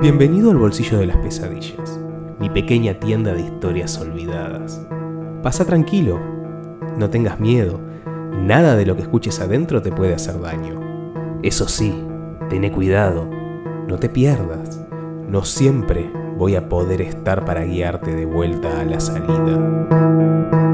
Bienvenido al bolsillo de las pesadillas, mi pequeña tienda de historias olvidadas. Pasa tranquilo, no tengas miedo, nada de lo que escuches adentro te puede hacer daño. Eso sí, tené cuidado, no te pierdas, no siempre voy a poder estar para guiarte de vuelta a la salida.